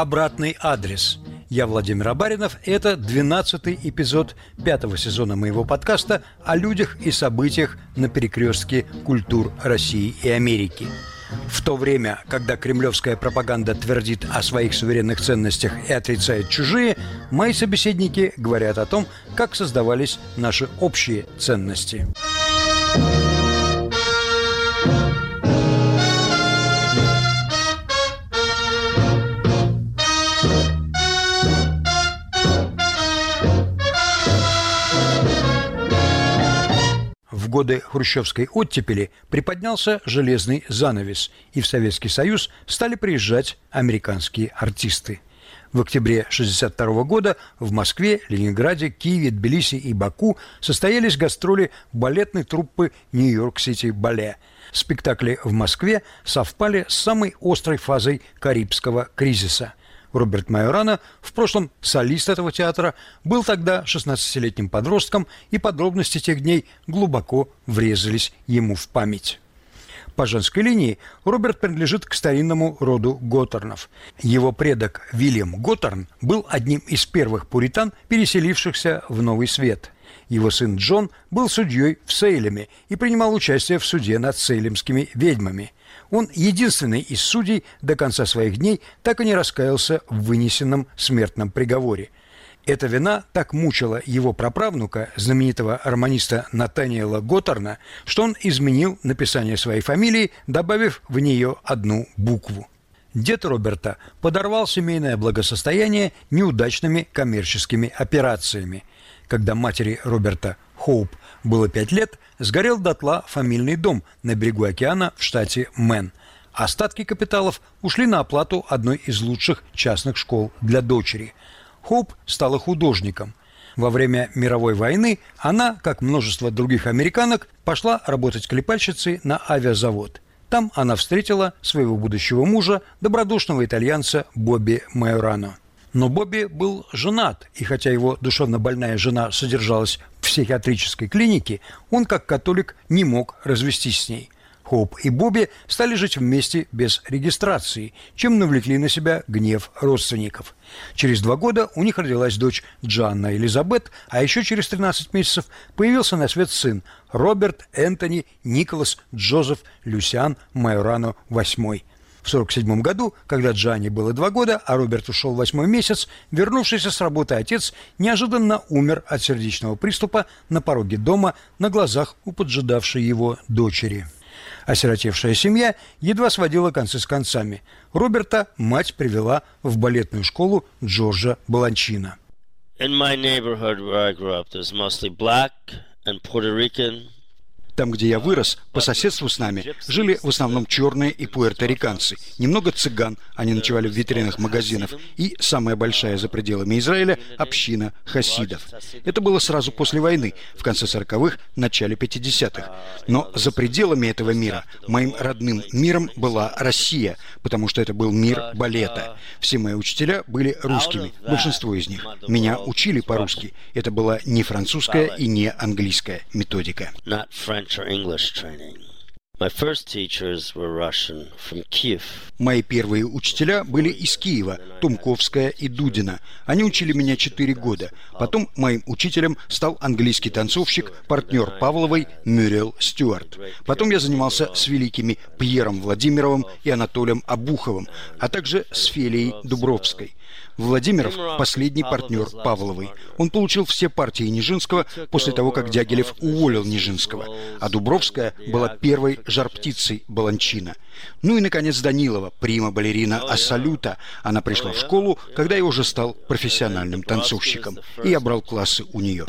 «Обратный адрес». Я Владимир Абаринов, это 12-й эпизод пятого сезона моего подкаста о людях и событиях на перекрестке культур России и Америки. В то время, когда кремлевская пропаганда твердит о своих суверенных ценностях и отрицает чужие, мои собеседники говорят о том, как создавались наши общие ценности. Годы хрущевской оттепели приподнялся железный занавес, и в Советский Союз стали приезжать американские артисты. В октябре 1962 года в Москве, Ленинграде, Киеве, Тбилиси и Баку состоялись гастроли балетной труппы «Нью-Йорк-Сити Бале». Спектакли в Москве совпали с самой острой фазой Карибского кризиса – Роберт Майорана, в прошлом солист этого театра, был тогда 16-летним подростком, и подробности тех дней глубоко врезались ему в память. По женской линии Роберт принадлежит к старинному роду Готтернов. Его предок Вильям Готтерн был одним из первых пуритан, переселившихся в Новый Свет. Его сын Джон был судьей в Сейлеме и принимал участие в суде над сейлемскими ведьмами – он единственный из судей до конца своих дней так и не раскаялся в вынесенном смертном приговоре. Эта вина так мучила его праправнука, знаменитого романиста Натаниэля Готорна, что он изменил написание своей фамилии, добавив в нее одну букву. Дед Роберта подорвал семейное благосостояние неудачными коммерческими операциями. Когда матери Роберта Хоуп было пять лет, сгорел дотла фамильный дом на берегу океана в штате Мэн. Остатки капиталов ушли на оплату одной из лучших частных школ для дочери. Хоуп стала художником. Во время мировой войны она, как множество других американок, пошла работать клепальщицей на авиазавод. Там она встретила своего будущего мужа, добродушного итальянца Бобби Майорано. Но Бобби был женат, и хотя его душевно больная жена содержалась в психиатрической клинике, он, как католик, не мог развестись с ней. Хоуп и Бобби стали жить вместе без регистрации, чем навлекли на себя гнев родственников. Через два года у них родилась дочь Джанна Элизабет, а еще через 13 месяцев появился на свет сын Роберт Энтони Николас Джозеф Люсиан Майорано VIII. В 1947 году, когда Джанни было два года, а Роберт ушел восьмой месяц, вернувшийся с работы отец неожиданно умер от сердечного приступа на пороге дома на глазах у поджидавшей его дочери. Осиротевшая семья едва сводила концы с концами. Роберта мать привела в балетную школу Джорджа Баланчина. In my neighborhood where I grew up, there's mostly black and Puerto Rican там, где я вырос, по соседству с нами жили в основном черные и пуэрториканцы. Немного цыган, они ночевали в витринах магазинов. И самая большая за пределами Израиля – община хасидов. Это было сразу после войны, в конце 40-х, начале 50-х. Но за пределами этого мира, моим родным миром была Россия, потому что это был мир балета. Все мои учителя были русскими, большинство из них. Меня учили по-русски. Это была не французская и не английская методика. French or English training. My first teachers were Russian from Kiev. Мои первые учителя были из Киева, Тумковская и Дудина. Они учили меня четыре года. Потом моим учителем стал английский танцовщик, партнер Павловой Мюрриел Стюарт. Потом я занимался с великими Пьером Владимировым и Анатолием Абуховым, а также с Фелией Дубровской. Владимиров – последний партнер Павловой. Он получил все партии Нижинского после того, как Дягилев уволил Нижинского, а Дубровская была первой жар-птицей Баланчина. Ну и, наконец, Данилова, прима-балерина Ассалюта. Она пришла в школу, когда я уже стал профессиональным танцовщиком, и я брал классы у нее.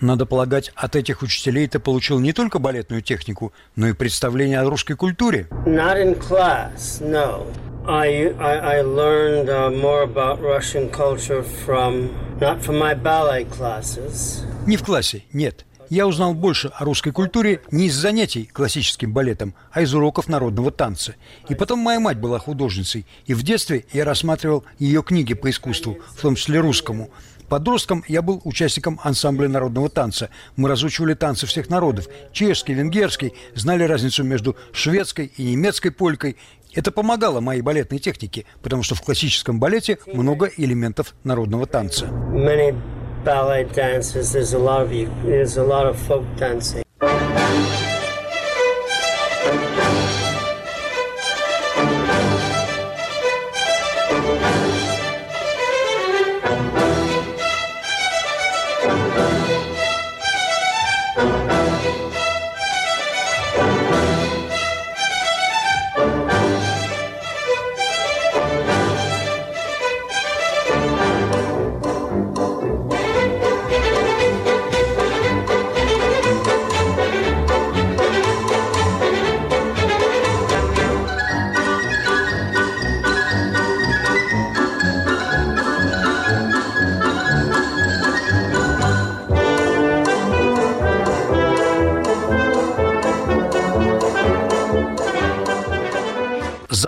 Надо полагать, от этих учителей ты получил не только балетную технику, но и представление о русской культуре. Not in class, no. I, I, I learned uh, more about Russian culture from, not from my ballet classes. Не в классе, нет. Я узнал больше о русской культуре не из занятий классическим балетом, а из уроков народного танца. И потом моя мать была художницей, и в детстве я рассматривал ее книги по искусству, в том числе русскому. Подростком я был участником ансамбля народного танца. Мы разучивали танцы всех народов. Чешский, венгерский, знали разницу между шведской и немецкой полькой Это помогало моей балетной технике, потому что в классическом балете много элементов народного танца.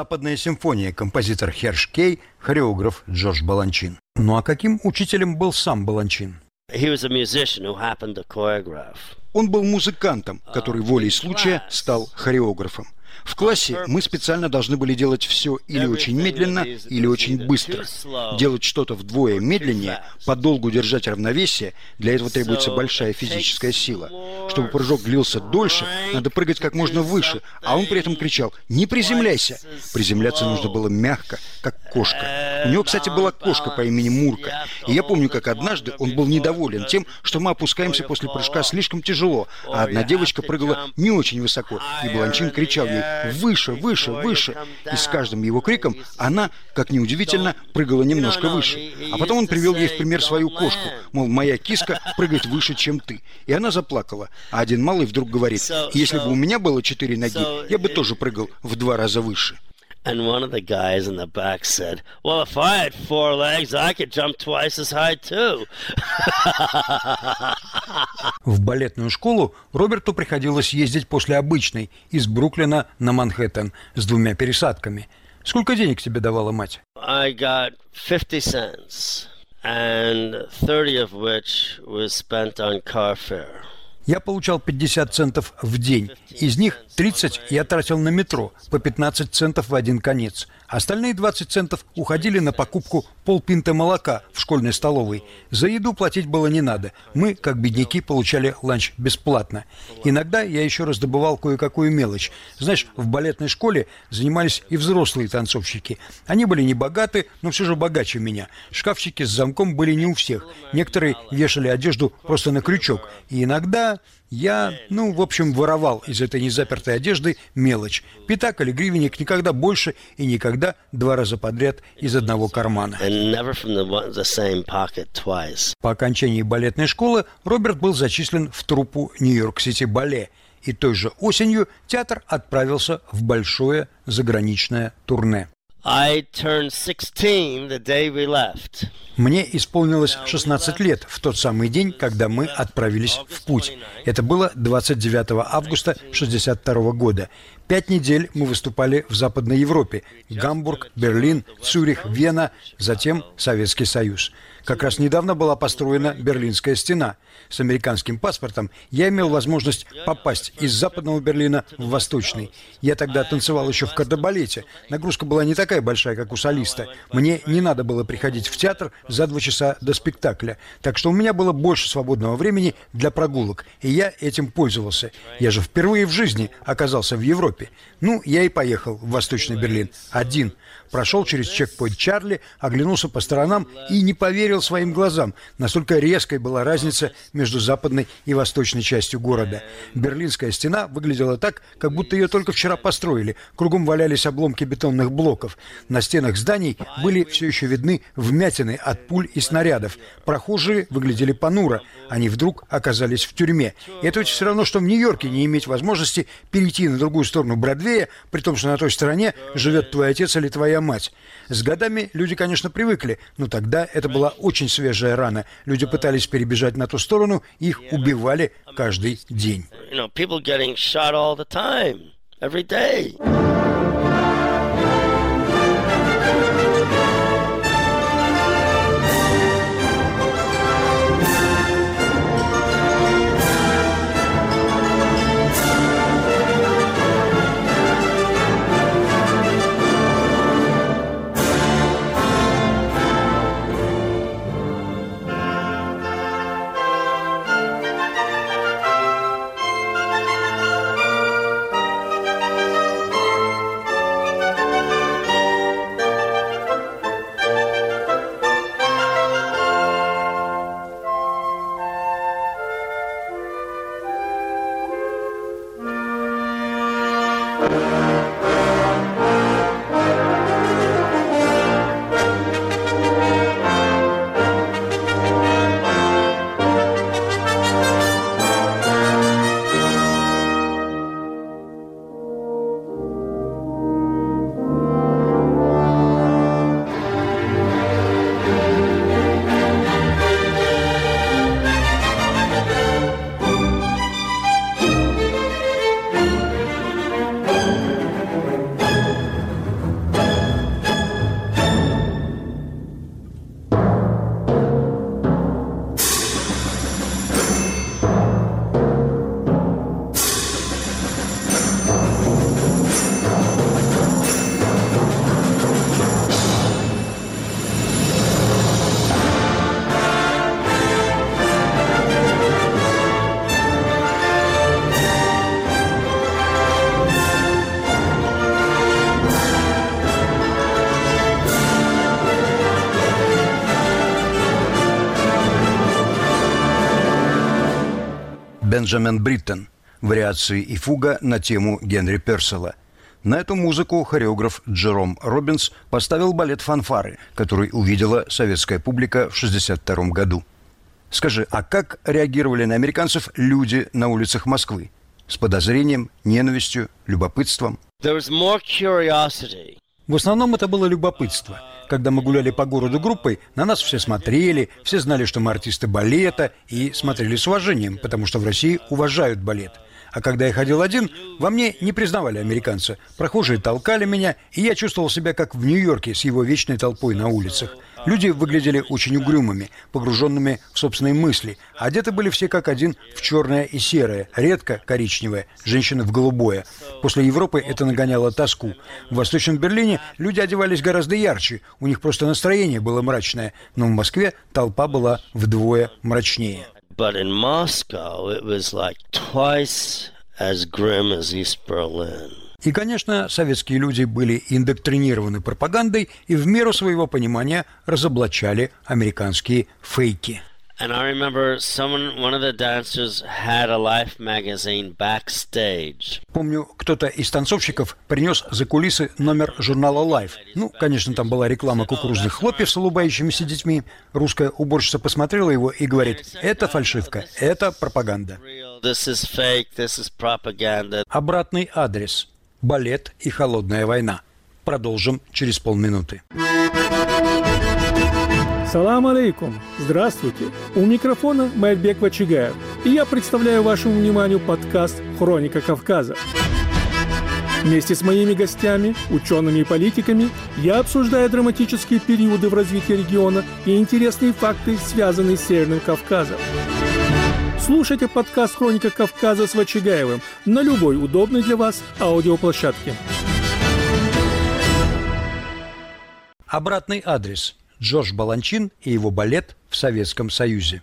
«Западная симфония», композитор Херш Кей, хореограф Джордж Баланчин. Ну а каким учителем был сам Баланчин? Он был музыкантом, который волей случая стал хореографом. В классе мы специально должны были делать все или очень медленно, или очень быстро. Делать что-то вдвое медленнее, подолгу держать равновесие, для этого требуется большая физическая сила. Чтобы прыжок длился дольше, надо прыгать как можно выше, а он при этом кричал «Не приземляйся!». Приземляться нужно было мягко, как кошка. У него, кстати, была кошка по имени Мурка. И я помню, как однажды он был недоволен тем, что мы опускаемся после прыжка слишком тяжело, а одна девочка прыгала не очень высоко, и Бланчин кричал ей выше, выше, выше. И с каждым его криком она, как ни удивительно, прыгала немножко выше. А потом он привел ей в пример свою кошку, мол, моя киска прыгает выше, чем ты. И она заплакала. А один малый вдруг говорит, если бы у меня было четыре ноги, я бы тоже прыгал в два раза выше. And one of the guys in the back said, Well, if I had four legs, I could jump twice as high too. В балетную школу Роберту приходилось ездить после обычной из Бруклина на Манхэттен с двумя пересадками. Сколько денег тебе давала мать? I got 50 cents, and 30 of which was spent on car fare. Я получал 50 центов в день. Из них 30 я тратил на метро, по 15 центов в один конец. Остальные 20 центов уходили на покупку полпинта молока в школьной столовой. За еду платить было не надо. Мы, как бедняки, получали ланч бесплатно. Иногда я еще раз добывал кое-какую мелочь. Знаешь, в балетной школе занимались и взрослые танцовщики. Они были не богаты, но все же богаче меня. Шкафчики с замком были не у всех. Некоторые вешали одежду просто на крючок. И иногда я, ну, в общем, воровал из этой незапертой одежды мелочь. Пятак или гривенник никогда больше и никогда два раза подряд из одного кармана. По окончании балетной школы Роберт был зачислен в труппу Нью-Йорк-Сити Бале. И той же осенью театр отправился в большое заграничное турне. I turned 16 the day we left. Мне исполнилось 16 лет в тот самый день, когда мы отправились в путь. Это было 29 августа 1962 года. Пять недель мы выступали в Западной Европе. Гамбург, Берлин, Цюрих, Вена, затем Советский Союз. Как раз недавно была построена Берлинская стена. С американским паспортом я имел возможность попасть из западного Берлина в восточный. Я тогда танцевал еще в кардебалете. Нагрузка была не такая большая, как у солиста. Мне не надо было приходить в театр за два часа до спектакля. Так что у меня было больше свободного времени для прогулок, и я этим пользовался. Я же впервые в жизни оказался в Европе. Ну, я и поехал в Восточный Берлин. Один прошел через чекпоинт Чарли, оглянулся по сторонам и не поверил своим глазам. Настолько резкой была разница между западной и восточной частью города. Берлинская стена выглядела так, как будто ее только вчера построили. Кругом валялись обломки бетонных блоков. На стенах зданий были все еще видны вмятины от пуль и снарядов. Прохожие выглядели понуро. Они вдруг оказались в тюрьме. И это ведь все равно, что в Нью-Йорке не иметь возможности перейти на другую сторону Бродвея, при том, что на той стороне живет твой отец или твоя мать. С годами люди, конечно, привыкли, но тогда это была очень свежая рана. Люди пытались перебежать на ту сторону, их убивали каждый день. Бенджамин Бриттен, вариации и фуга на тему Генри Перселла. На эту музыку хореограф Джером Робинс поставил балет «Фанфары», который увидела советская публика в 1962 году. Скажи, а как реагировали на американцев люди на улицах Москвы? С подозрением, ненавистью, любопытством? There was more curiosity. В основном это было любопытство. Когда мы гуляли по городу группой, на нас все смотрели, все знали, что мы артисты балета, и смотрели с уважением, потому что в России уважают балет. А когда я ходил один, во мне не признавали американца. Прохожие толкали меня, и я чувствовал себя как в Нью-Йорке с его вечной толпой на улицах. Люди выглядели очень угрюмыми, погруженными в собственные мысли. Одеты были все как один в черное и серое, редко коричневое, женщины в голубое. После Европы это нагоняло тоску. В Восточном Берлине люди одевались гораздо ярче, у них просто настроение было мрачное, но в Москве толпа была вдвое мрачнее. But in. И, конечно, советские люди были индоктринированы пропагандой и в меру своего понимания разоблачали американские фейки. And I remember someone, one of the dancers had a Life magazine backstage. Помню, кто-то из танцовщиков принес за кулисы номер журнала Life. Ну, конечно, там была реклама кукурузных хлопьев с улыбающимися детьми. Русская уборщица посмотрела его и говорит, это фальшивка, это пропаганда. Обратный адрес. Балет и холодная война. Продолжим через полминуты. Салам алейкум! Здравствуйте! У микрофона Майбек Вачигаев, и я представляю вашему вниманию подкаст «Хроника Кавказа». Вместе с моими гостями, учеными и политиками, я обсуждаю драматические периоды в развитии региона и интересные факты, связанные с Северным Кавказом. Слушайте подкаст «Хроника Кавказа» с Вачигаевым на любой удобной для вас аудиоплощадке. Обратный адрес. Джордж Баланчин и его балет в Советском Союзе.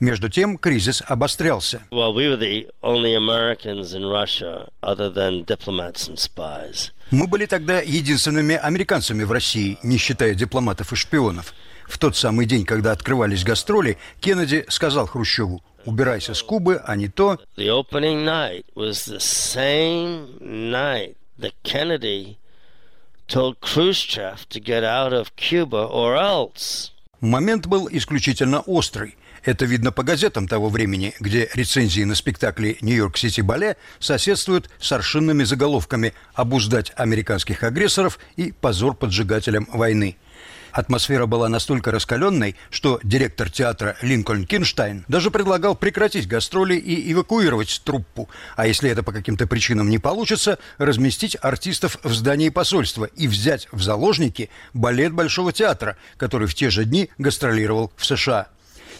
Между тем кризис обострялся. Well, we were the only Americans in Russia other than diplomats and spies. Мы были тогда единственными американцами в России, не считая дипломатов и шпионов. В тот самый день, когда открывались гастроли, Кеннеди сказал Хрущеву, убирайся с Кубы, а не то... Момент был исключительно острый. Это видно по газетам того времени, где рецензии на спектакли «Нью-Йорк-Сити Бале» соседствуют с аршинными заголовками «Обуздать американских агрессоров» и «Позор поджигателям войны». Атмосфера была настолько раскаленной, что директор театра Линкольн Кинштайн даже предлагал прекратить гастроли и эвакуировать труппу, а если это по каким-то причинам не получится, разместить артистов в здании посольства и взять в заложники балет Большого театра, который в те же дни гастролировал в США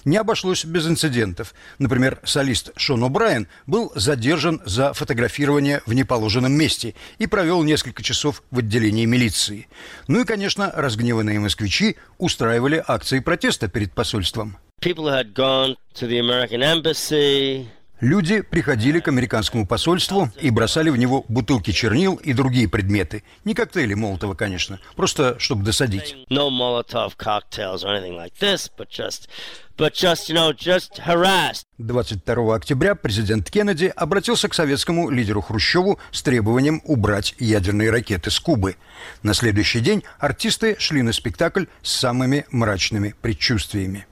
не обошлось без инцидентов. Например, солист Шон О'Брайен был задержан за фотографирование в неположенном месте и провел несколько часов в отделении милиции. Ну и, конечно, разгневанные москвичи устраивали акции протеста перед посольством. People had gone to the American embassy. Люди приходили к американскому посольству и бросали в него бутылки чернил и другие предметы. Не коктейли Молотова, конечно, просто чтобы досадить. No Molotov cocktails or anything like this, but just, but just, you know, just harassed. 22 октября президент Кеннеди обратился к советскому лидеру Хрущеву с требованием убрать ядерные ракеты с Кубы. На следующий день артисты шли на спектакль с самыми мрачными предчувствиями.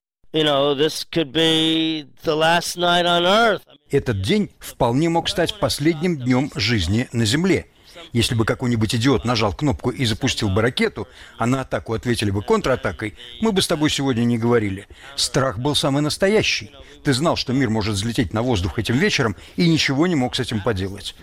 Этот день вполне мог стать последним днем жизни на Земле. Если бы какой-нибудь идиот нажал кнопку и запустил бы ракету, а на атаку ответили бы контратакой, мы бы с тобой сегодня не говорили. Страх был самый настоящий. Ты знал, что мир может взлететь на воздух этим вечером, и ничего не мог с этим поделать.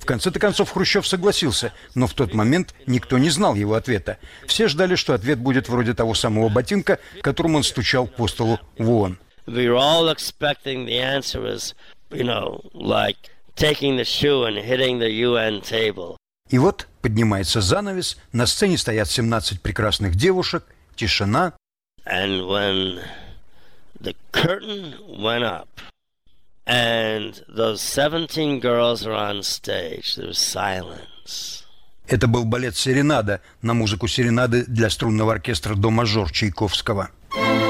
В конце-то концов Хрущев согласился, но в тот момент никто не знал его ответа. Все ждали, что ответ будет вроде того самого ботинка, которым он стучал по столу в ООН. We were all expecting the answer is, you know, like taking the shoe and hitting the UN table. И вот поднимается занавес, на сцене стоят 17 прекрасных девушек, тишина. And when the curtain went up and those 17 girls are on stage, there was silence. Это был балет «Серенада» на музыку «Серенады» для струнного оркестра «До-мажор» Чайковского. stood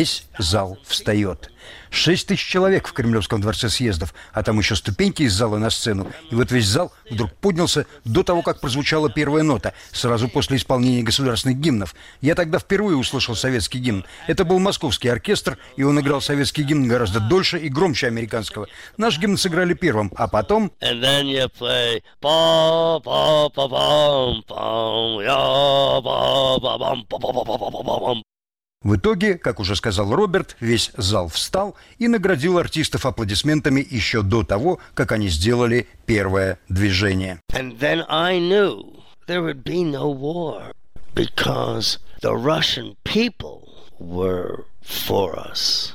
Весь зал встает. Шесть тысяч человек в Кремлевском дворце съездов, а там еще ступеньки из зала на сцену. И вот весь зал вдруг поднялся до того, как прозвучала первая нота, сразу после исполнения государственных гимнов. Я тогда впервые услышал советский гимн. Это был московский оркестр, и он играл советский гимн гораздо дольше и громче американского. Наш гимн сыграли первым, а потом... В итоге, как уже сказал Роберт, весь зал встал и наградил артистов аплодисментами еще до того, как они сделали первое движение. And then I knew there would be no war because the Russian people were for us.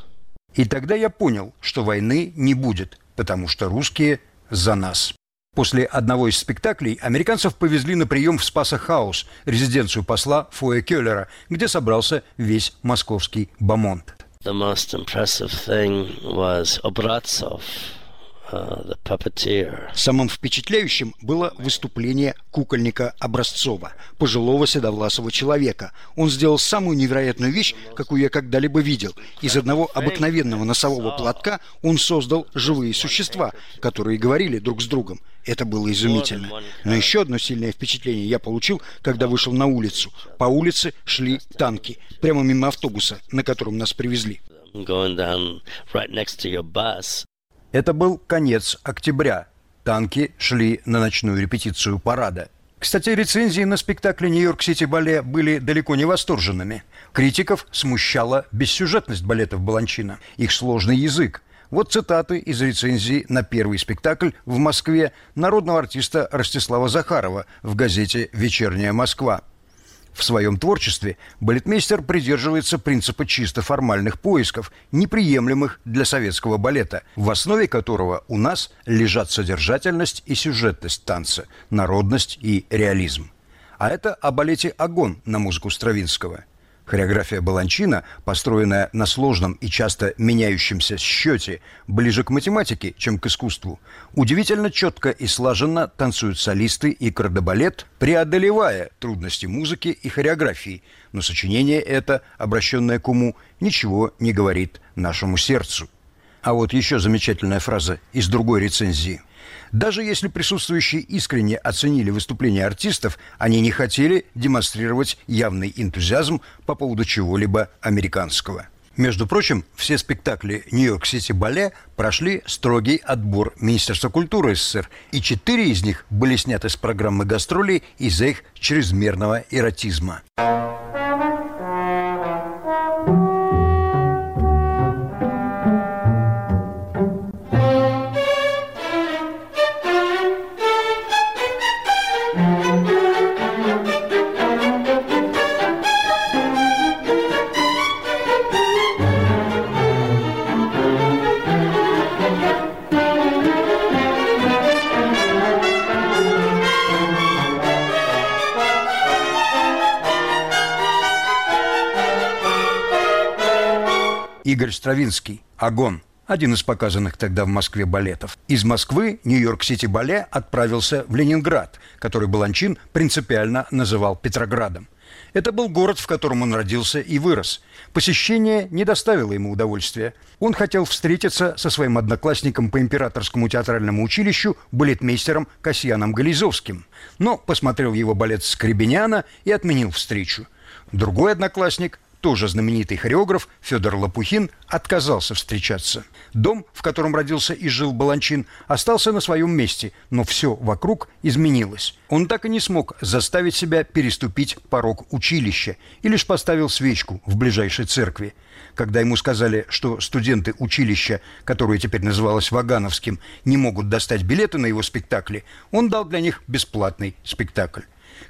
И тогда я понял, что войны не будет, потому что русские за нас. После одного из спектаклей американцев повезли на прием в Спаса-хаус, резиденцию посла Фоя Келлера, где собрался весь московский бомонд. The most impressive thing was puppeteer. Самым впечатляющим было выступление кукольника Образцова, пожилого седовласого человека. Он сделал самую невероятную вещь, какую я когда-либо видел. Из одного обыкновенного носового платка он создал живые существа, которые говорили друг с другом. Это было изумительно. Но еще одно сильное впечатление я получил, когда вышел на улицу. По улице шли танки, прямо мимо автобуса, на котором нас привезли. Going down right next to your bus. Это был конец октября. Танки шли на ночную репетицию парада. Кстати, рецензии на спектакле «Нью-Йорк-Сити Бале» были далеко не восторженными. Критиков смущала бессюжетность балетов Баланчина, их сложный язык. Вот цитаты из рецензии на первый спектакль в Москве народного артиста Ростислава Захарова в газете «Вечерняя Москва». В своем творчестве балетмейстер придерживается принципа чисто формальных поисков, неприемлемых для советского балета, в основе которого у нас лежат содержательность и сюжетность танца, народность и реализм. А это о балете «Огонь» на музыку Стравинского – Хореография Баланчина, построенная на сложном и часто меняющемся счете, ближе к математике, чем к искусству. Удивительно четко и слаженно танцуют солисты и кардебалет, преодолевая трудности музыки и хореографии. Но сочинение это, обращенное к уму, ничего не говорит нашему сердцу. А вот еще замечательная фраза из другой рецензии – даже если присутствующие искренне оценили выступление артистов, они не хотели демонстрировать явный энтузиазм по поводу чего-либо американского. Между прочим, все спектакли Нью-Йорк-Сити Бале прошли строгий отбор Министерства культуры СССР, и четыре из них были сняты с программы гастролей из-за их чрезмерного эротизма. Игорь Стравинский «Огонь». Один из показанных тогда в Москве балетов. Из Москвы Нью-Йорк-Сити Бале отправился в Ленинград, который Баланчин принципиально называл Петроградом. Это был город, в котором он родился и вырос. Посещение не доставило ему удовольствия. Он хотел встретиться со своим одноклассником по императорскому театральному училищу, балетмейстером Касьяном Гализовским. Но посмотрел его балет Скребеняна и отменил встречу. Другой одноклассник, тоже знаменитый хореограф Федор Лопухин отказался встречаться. Дом, в котором родился и жил Баланчин, остался на своем месте, но все вокруг изменилось. Он так и не смог заставить себя переступить порог училища и лишь поставил свечку в ближайшей церкви. Когда ему сказали, что студенты училища, которое теперь называлось Вагановским, не могут достать билеты на его спектакли, он дал для них бесплатный спектакль.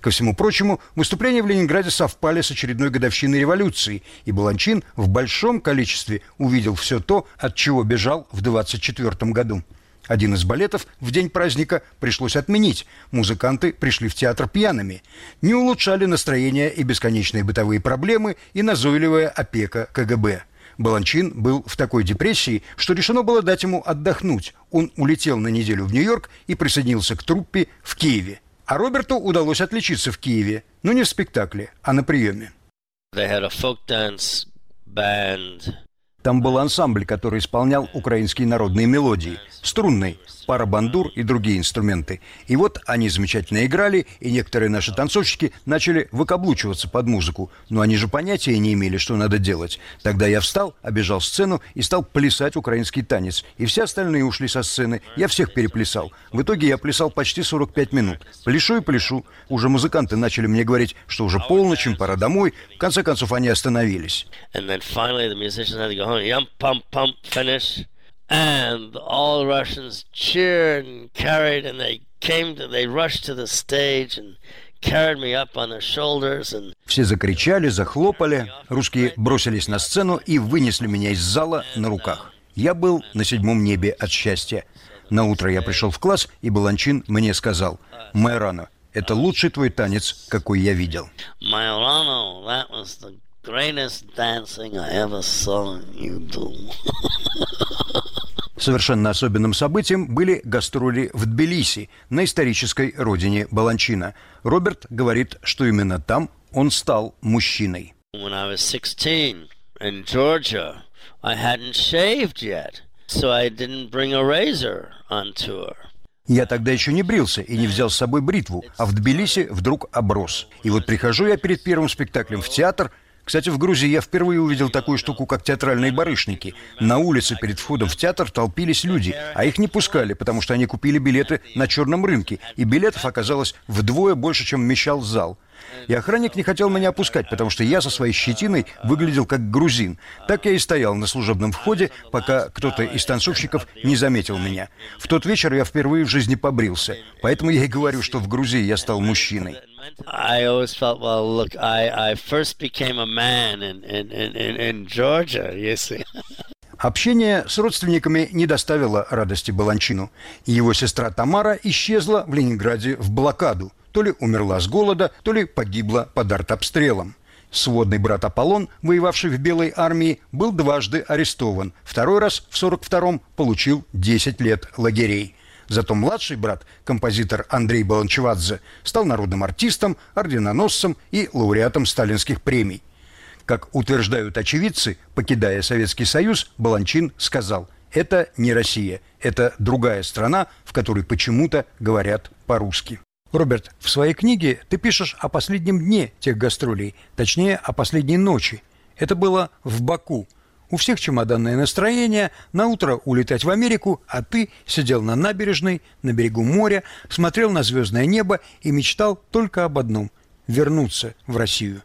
Ко всему прочему, выступления в Ленинграде совпали с очередной годовщиной революции, и Баланчин в большом количестве увидел все то, от чего бежал в 24 году. Один из балетов в день праздника пришлось отменить. Музыканты пришли в театр пьяными. Не улучшали настроение и бесконечные бытовые проблемы, и назойливая опека КГБ. Баланчин был в такой депрессии, что решено было дать ему отдохнуть. Он улетел на неделю в Нью-Йорк и присоединился к труппе в Киеве. А Роберту удалось отличиться в Киеве, но не в спектакле, а на приеме. They had a folk dance band. Там был ансамбль, который исполнял украинские народные мелодии, струнный, пара бандур и другие инструменты. И вот они замечательно играли, и некоторые наши танцовщики начали выкаблучиваться под музыку. Но они же понятия не имели, что надо делать. Тогда я встал, обежал сцену и стал плясать украинский танец. И все остальные ушли со сцены. Я всех переплясал. В итоге я плясал почти 45 минут. Пляшу и пляшу. Уже музыканты начали мне говорить, что уже полночь, им пора домой. В конце концов, они остановились. Yum, pump, pump, finish. And all Russians cheered and carried, and they came to, they rushed to the stage and carried me up on their shoulders and Все закричали, захлопали. Русские бросились на сцену и вынесли меня из зала на руках. Я был на седьмом небе от счастья. На утро я пришел в класс, и Баланчин мне сказал, «Майорано, это лучший твой танец, какой я видел». The greatest dancing I ever saw you do. Совершенно особенным событием были гастроли в Тбилиси, на исторической родине Баланчина. Роберт говорит, что именно там он стал мужчиной. when I was 16 in Georgia, I hadn't shaved yet, so I didn't bring a razor on tour. Я тогда еще не брился и не взял с собой бритву, а в Тбилиси вдруг оброс. И вот прихожу я перед первым спектаклем в театр. Кстати, в Грузии я впервые увидел такую штуку, как театральные барышники. На улице перед входом в театр толпились люди, а их не пускали, потому что они купили билеты на черном рынке, и билетов оказалось вдвое больше, чем вмещал зал. И охранник не хотел меня опускать, потому что я со своей щетиной выглядел как грузин. Так я и стоял на служебном входе, пока кто-то из танцовщиков не заметил меня. В тот вечер я впервые в жизни побрился. Поэтому я и говорю, что в Грузии я стал мужчиной. I always felt, well, look, I, I first became a man in, in, in, in, Georgia, you see. Общение с родственниками не доставило радости Баланчину. Его сестра Тамара исчезла в Ленинграде в блокаду. То ли умерла с голода, то ли погибла под артобстрелом. Сводный брат Аполлон, воевавший в Белой армии, был дважды арестован. Второй раз в 42-м получил 10 лет лагерей. Зато младший брат, композитор Андрей Баланчевадзе, стал народным артистом, орденоносцем и лауреатом сталинских премий. Как утверждают очевидцы, покидая Советский Союз, Баланчин сказал, это не Россия, это другая страна, в которой почему-то говорят по-русски. Роберт, в своей книге ты пишешь о последнем дне тех гастролей, точнее, о последней ночи. Это было в Баку. У всех чемоданное настроение, на утро улетать в Америку, а ты сидел на набережной, на берегу моря, смотрел на звездное небо и мечтал только об одном – вернуться в Россию.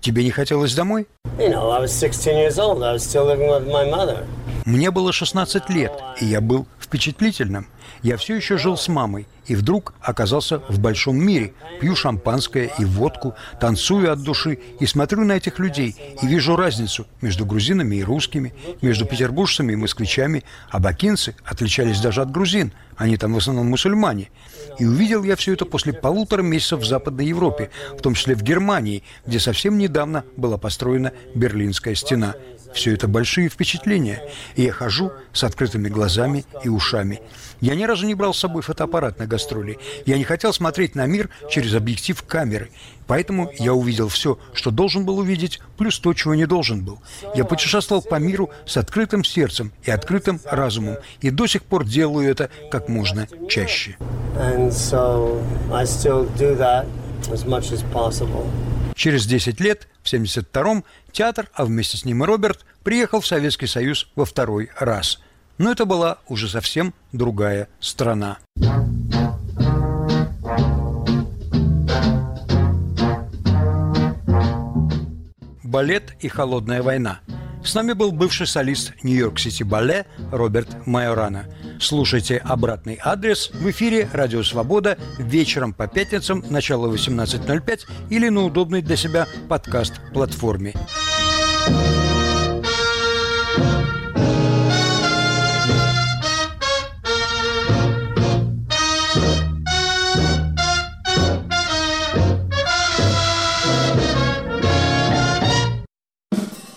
Тебе не хотелось домой? You know, I was 16 years old. I was still living with my mother. Мне было 16 лет, и я был впечатлительным. Я все еще жил с мамой, и вдруг оказался в большом мире. Пью шампанское и водку, танцую от души и смотрю на этих людей, и вижу разницу между грузинами и русскими, между петербуржцами и москвичами, а бакинцы отличались даже от грузин, они там в основном мусульмане. И увидел я все это после полутора месяцев в Западной Европе, в том числе в Германии, где совсем недавно была построена Берлинская стена. Все это большие впечатления. И я хожу с открытыми глазами и ушами. Я ни разу не брал с собой фотоаппарат на гастроли. Я не хотел смотреть на мир через объектив камеры. Поэтому я увидел все, что должен был увидеть, плюс то, чего не должен был. Я путешествовал по миру с открытым сердцем и открытым разумом. И до сих пор делаю это как можно чаще. Через 10 лет, в 1972-м, театр, а вместе с ним и Роберт, приехал в Советский Союз во второй раз. Но это была уже совсем другая страна. Балет и холодная война. С нами был бывший солист Нью-Йорк-Сити Бале Роберт Майорана. Слушайте обратный адрес в эфире «Радио Свобода» вечером по пятницам, начало 18.05 или на удобной для себя подкаст-платформе.